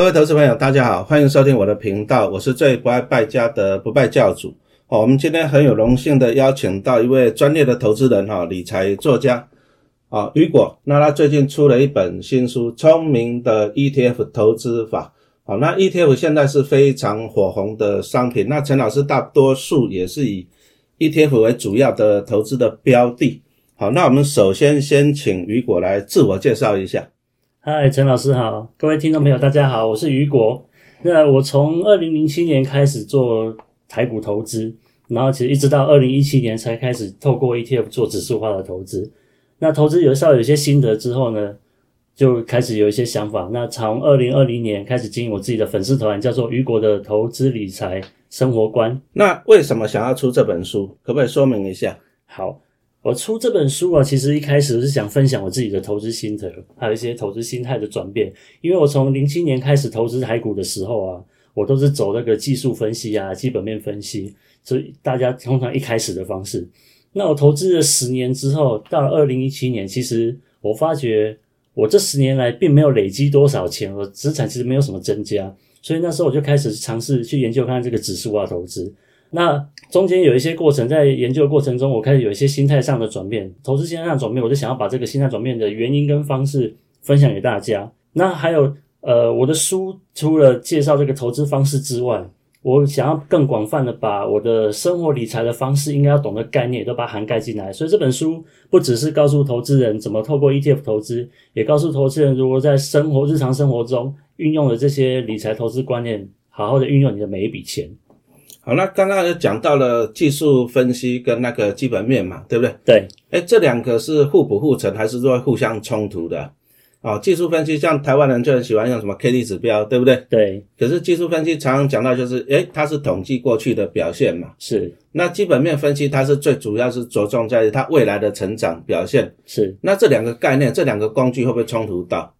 各位投资朋友，大家好，欢迎收听我的频道，我是最不爱败家的不败教主。哦，我们今天很有荣幸的邀请到一位专业的投资人哈，理财作家啊，雨果。那他最近出了一本新书《聪明的 ETF 投资法》。好，那 ETF 现在是非常火红的商品。那陈老师大多数也是以 ETF 为主要的投资的标的。好，那我们首先先请雨果来自我介绍一下。嗨，陈老师好，各位听众朋友大家好，我是雨果。那我从二零零七年开始做台股投资，然后其实一直到二零一七年才开始透过 ETF 做指数化的投资。那投资有稍微有些心得之后呢？就开始有一些想法。那从二零二零年开始经营我自己的粉丝团，叫做“雨果的投资理财生活观”。那为什么想要出这本书？可不可以说明一下？好，我出这本书啊，其实一开始是想分享我自己的投资心得，还有一些投资心态的转变。因为我从零七年开始投资台股的时候啊，我都是走那个技术分析啊、基本面分析，所以大家通常一开始的方式。那我投资了十年之后，到了二零一七年，其实我发觉。我这十年来并没有累积多少钱，我资产其实没有什么增加，所以那时候我就开始尝试去研究看看这个指数啊投资。那中间有一些过程，在研究的过程中，我开始有一些心态上的转变，投资心态上转变，我就想要把这个心态转变的原因跟方式分享给大家。那还有呃，我的书除了介绍这个投资方式之外，我想要更广泛的把我的生活理财的方式应该要懂的概念都把它涵盖进来，所以这本书不只是告诉投资人怎么透过 ETF 投资，也告诉投资人如何在生活日常生活中运用的这些理财投资观念，好好的运用你的每一笔钱。好，那刚刚也讲到了技术分析跟那个基本面嘛，对不对？对。哎，这两个是互补互成，还是说互相冲突的？哦，技术分析像台湾人就很喜欢用什么 K D 指标，对不对？对。可是技术分析常常讲到就是，诶，它是统计过去的表现嘛。是。那基本面分析它是最主要是着重在于它未来的成长表现。是。那这两个概念，这两个工具会不会冲突到？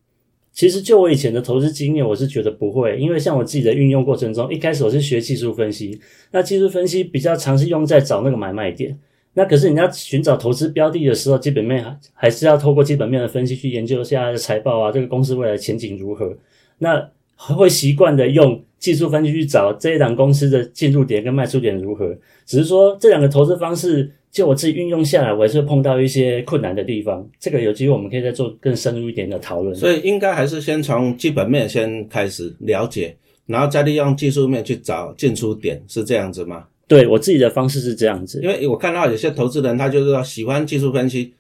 其实就我以前的投资经验，我是觉得不会，因为像我自己的运用过程中，一开始我是学技术分析，那技术分析比较常是用在找那个买卖点。那可是你要寻找投资标的的时候，基本面还还是要透过基本面的分析去研究一下来的财报啊，这个公司未来前景如何？那会习惯的用技术分析去找这一档公司的进入点跟卖出点如何？只是说这两个投资方式，就我自己运用下来，我还是碰到一些困难的地方。这个有机会我们可以再做更深入一点的讨论。所以应该还是先从基本面先开始了解，然后再利用技术面去找进出点，是这样子吗？对我自己的方式是这样子，因为我看到有些投资人他就是说喜欢技术分析，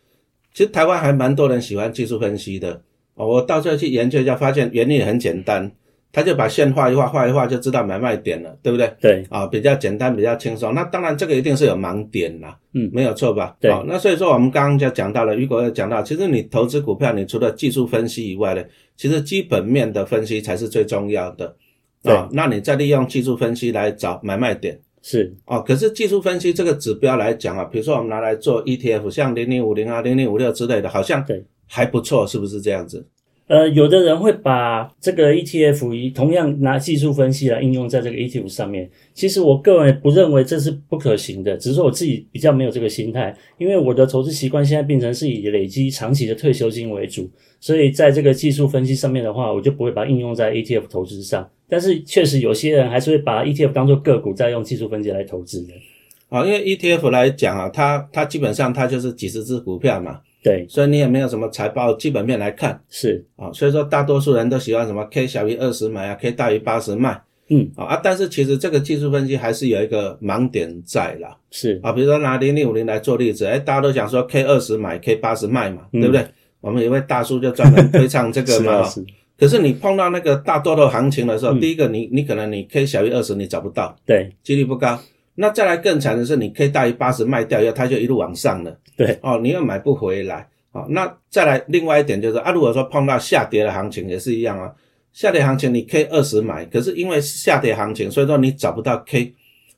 其实台湾还蛮多人喜欢技术分析的哦。我到这去研究一下，发现原理很简单，他就把线画一画，画一画就知道买卖点了，对不对？对，啊，比较简单，比较轻松。那当然这个一定是有盲点啦，嗯，没有错吧？对，那所以说我们刚刚就讲到了，如果讲到，其实你投资股票，你除了技术分析以外呢，其实基本面的分析才是最重要的啊。那你再利用技术分析来找买卖点。是哦，可是技术分析这个指标来讲啊，比如说我们拿来做 ETF，像零零五零啊、零零五六之类的，好像对还不错，是不是这样子？呃，有的人会把这个 ETF 以同样拿技术分析来应用在这个 ETF 上面。其实我个人不认为这是不可行的，只是说我自己比较没有这个心态，因为我的投资习惯现在变成是以累积长期的退休金为主，所以在这个技术分析上面的话，我就不会把它应用在 ETF 投资上。但是确实有些人还是会把 ETF 当做个股，再用技术分析来投资的。啊，因为 ETF 来讲啊，它它基本上它就是几十只股票嘛。对，所以你也没有什么财报基本面来看，是。啊，所以说大多数人都喜欢什么 K 小于二十买啊，K 大于八十卖，嗯。啊，但是其实这个技术分析还是有一个盲点在啦，是。啊，比如说拿零零五零来做例子，哎，大家都讲说 K 二十买，K 八十卖嘛，对不对？我们有位大叔就专门推唱这个嘛，可是你碰到那个大多头行情的时候，第一个你你可能你 K 小于二十你找不到，对，几率不高。那再来更惨的是，你 K 大于八十卖掉以后，它就一路往上了，对，哦，你又买不回来。好，那再来另外一点就是啊，如果说碰到下跌的行情也是一样啊，下跌行情你 K 二十买，可是因为下跌行情，所以说你找不到 K，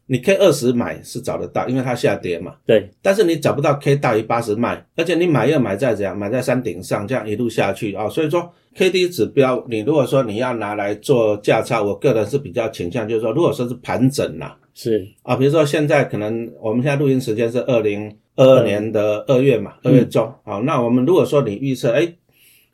你 K 二十买是找得到，因为它下跌嘛。对。但是你找不到 K 大于八十卖，而且你买又买在怎样，买在山顶上，这样一路下去啊，所以说 K D 指标，你如果说你要拿来做价差，我个人是比较倾向就是说，如果说是盘整啦，是啊，比如说现在可能我们现在录音时间是二零。二二年的二月嘛，二月中，好，那我们如果说你预测，哎，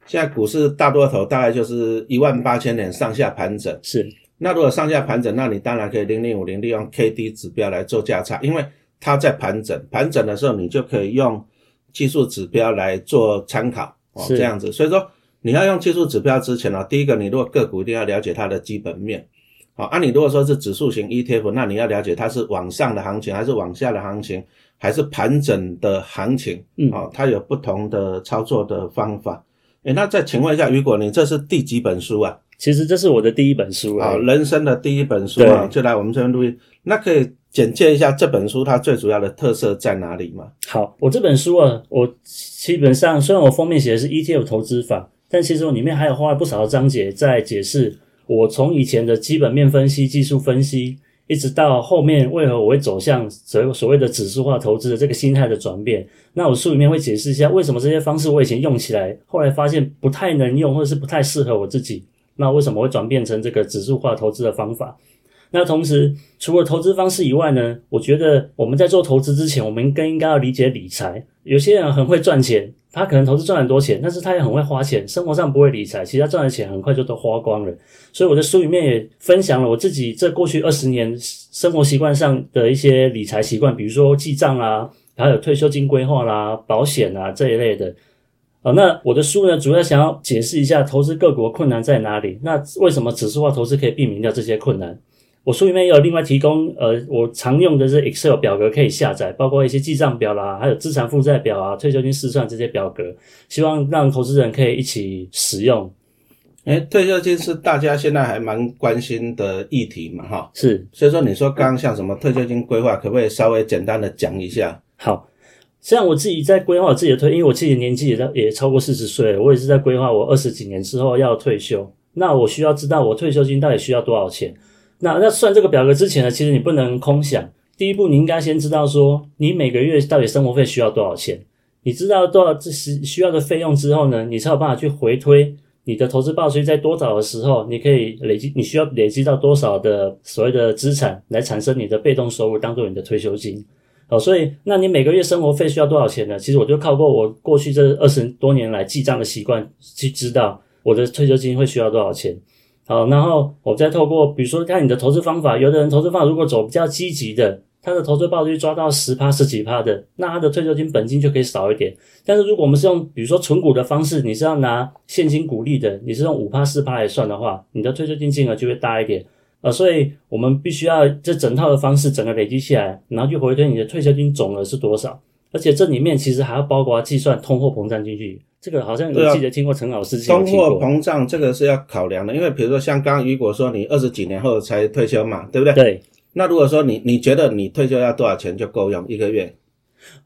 现在股市大多头大概就是一万八千点上下盘整。是，那如果上下盘整，那你当然可以零零五零利用 K D 指标来做价差，因为它在盘整，盘整的时候你就可以用技术指标来做参考哦，是这样子。所以说你要用技术指标之前呢、第一个你如果个股一定要了解它的基本面。好，啊，你如果说是指数型 ETF，那你要了解它是往上的行情还是往下的行情，还是盘整的行情，嗯哦，它有不同的操作的方法。诶，那再请问一下雨果，你这是第几本书啊？其实这是我的第一本书啊、啊。人生的第一本书啊，就来我们这边录音。那可以简介一下这本书它最主要的特色在哪里吗？好，我这本书啊，我基本上虽然我封面写的是 ETF 投资法，但其实我里面还有花了不少的章节在解释我从以前的基本面分析、技术分析，一直到后面为何我会走向所所谓的指数化投资的这个心态的转变。那我书里面会解释一下为什么这些方式我以前用起来，后来发现不太能用，或者是不太适合我自己。那为什么会转变成这个指数化投资的方法？那同时，除了投资方式以外呢，我觉得我们在做投资之前，我们更应该要理解理财。有些人很会赚钱，他可能投资赚很多钱，但是他也很会花钱，生活上不会理财，其实他赚的钱很快就都花光了。所以我的书里面也分享了我自己这过去二十年生活习惯上的一些理财习惯，比如说记账啊，还有退休金规划啦、保险啊这一类的。好，那我的书呢，主要想要解释一下投资各国困难在哪里。那为什么指数化投资可以避免掉这些困难？我书里面也有另外提供，呃，我常用的是 Excel 表格可以下载，包括一些记账表啦，还有资产负债表啊、退休金试算这些表格，希望让投资人可以一起使用。诶，退休金是大家现在还蛮关心的议题嘛，哈。是，所以说，你说刚刚像什么退休金规划，可不可以稍微简单的讲一下？好，像我自己在规划我自己的退，因为我自己的年纪也到也超过四十岁了，我也是在规划我二十几年之后要退休。那我需要知道我退休金到底需要多少钱。那那算这个表格之前呢，其实你不能空想。第一步，你应该先知道说你每个月到底生活费需要多少钱。你知道多少这是需要的费用之后呢，你才有办法去回推你的投资报酬在多少的时候，你可以累积，你需要累积到多少的所谓的资产来产生你的被动收入，当做你的退休金。好，所以那你每个月生活费需要多少钱呢？其实我就靠过我过去这二十多年来记账的习惯去知道我的退休金会需要多少钱。好，然后我再透过比如说看你的投资方法，有的人投资方法如果走比较积极的，他的投资报率抓到十趴十几趴的，那他的退休金本金就可以少一点。但是如果我们是用比如说存股的方式，你是要拿现金股利的，你是用五趴四趴来算的话，你的退休金金额就会大一点。呃，所以我们必须要这整套的方式整个累积起来，然后去回推你的退休金总额是多少，而且这里面其实还要包括计算通货膨胀进去。这个好像对啊我记得听过陈老师之前有通货，膨胀这个是要考量的，因为比如说像刚刚雨果说你二十几年后才退休嘛，对不对？对那如果说你你觉得你退休要多少钱就够用一个月？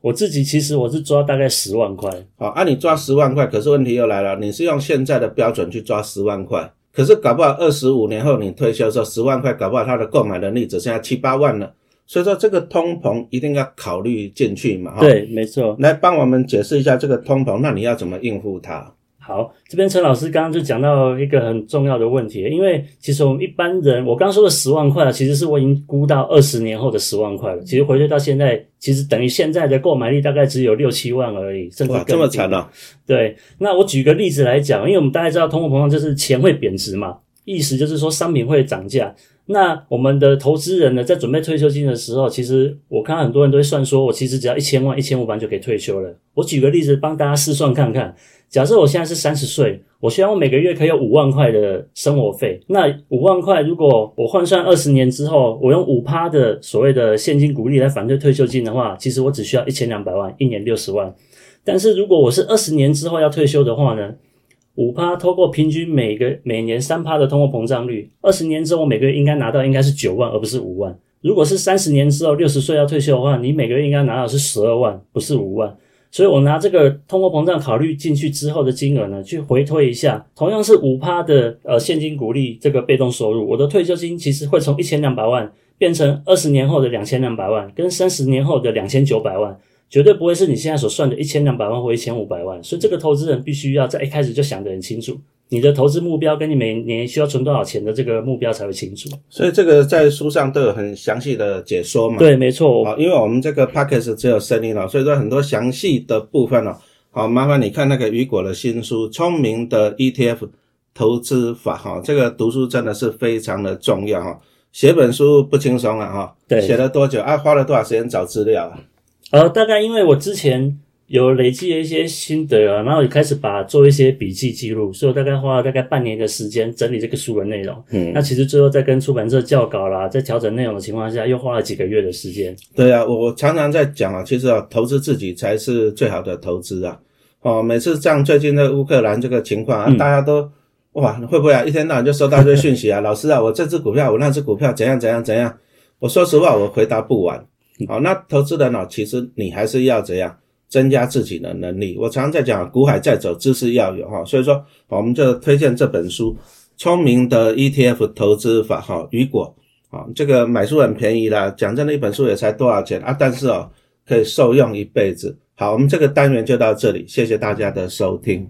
我自己其实我是抓大概十万块，好，啊，你抓十万块，可是问题又来了，你是用现在的标准去抓十万块，可是搞不好二十五年后你退休的时候，十万块搞不好它的购买能力只剩下七八万了，所以说这个通膨一定要考虑进去嘛，哈。，对，没错。来帮我们解释一下这个通膨，那你要怎么应付它？好，这边陈老师刚刚就讲到一个很重要的问题，因为其实我们一般人，我刚刚说的十万块啊，其实是我已经估到二十年后的十万块了。其实回推到现在，其实等于现在的购买力大概只有六七万而已，甚至哇，更这么低惨啊！对，那我举个例子来讲，因为我们大家知道通货膨胀就是钱会贬值嘛，意思就是说商品会涨价。那我们的投资人呢，在准备退休金的时候，其实我看很多人都会算说，我其实只要一千万、一千五百万就可以退休了。我举个例子帮大家试算看看，假设我现在是三十岁，我希望我每个月可以有五万块的生活费。那五万块，如果我换算二十年之后，我用五趴的所谓的现金股利来反对退休金的话，其实我只需要一千两百万，一年六十万。但是如果我是二十年之后要退休的话呢，五趴透过平均每个每年三趴的通货膨胀率，二十年之后每个月应该拿到应该是九万，而不是五万。如果是三十年之后六十岁要退休的话，你每个月应该拿到是十二万，不是五万。所以我拿这个通货膨胀考虑进去之后的金额呢，去回推一下，同样是五趴的呃现金股利这个被动收入，我的退休金其实会从一千两百万变成二十年后的两千两百万，跟三十年后的两千九百万。绝对不会是你现在所算的一千两百万或一千五百万，所以这个投资人必须要在一开始就想得很清楚，你的投资目标跟你每年需要存多少钱的这个目标才会清楚。所以这个在书上都有很详细的解说嘛。对，没错，啊，因为我们这个 p a c k a g e 只有声音了，所以说很多详细的部分呢，好，麻烦你看那个雨果的新书《聪明的 ETF 投资法》哈，这个读书真的是非常的重要哈。写本书不轻松了哈，对写了多久啊？花了多少时间找资料啊？呃，大概因为我之前有累积了一些心得啊，然后也开始把做一些笔记记录，所以我大概花了大概半年的时间整理这个书的内容。嗯，那其实最后在跟出版社校稿啦，在调整内容的情况下，又花了几个月的时间。对啊，我我常常在讲啊，其实啊，投资自己才是最好的投资啊。哦，每次像最近的乌克兰这个情况啊，嗯大家都哇，会不会啊，一天到晚就收到一些讯息啊？老师啊，我这只股票，我那只股票怎样怎样怎样？我说实话，我回答不完。好、那投资人哦，其实你还是要怎样增加自己的能力？我常常在讲，股海在走，知识要有哈、所以说，我们就推荐这本书《聪明的 ETF 投资法》哈，雨果啊，这个买书很便宜啦，讲真的，一本书也才多少钱啊？但是哦，可以受用一辈子。好，我们这个单元就到这里，谢谢大家的收听。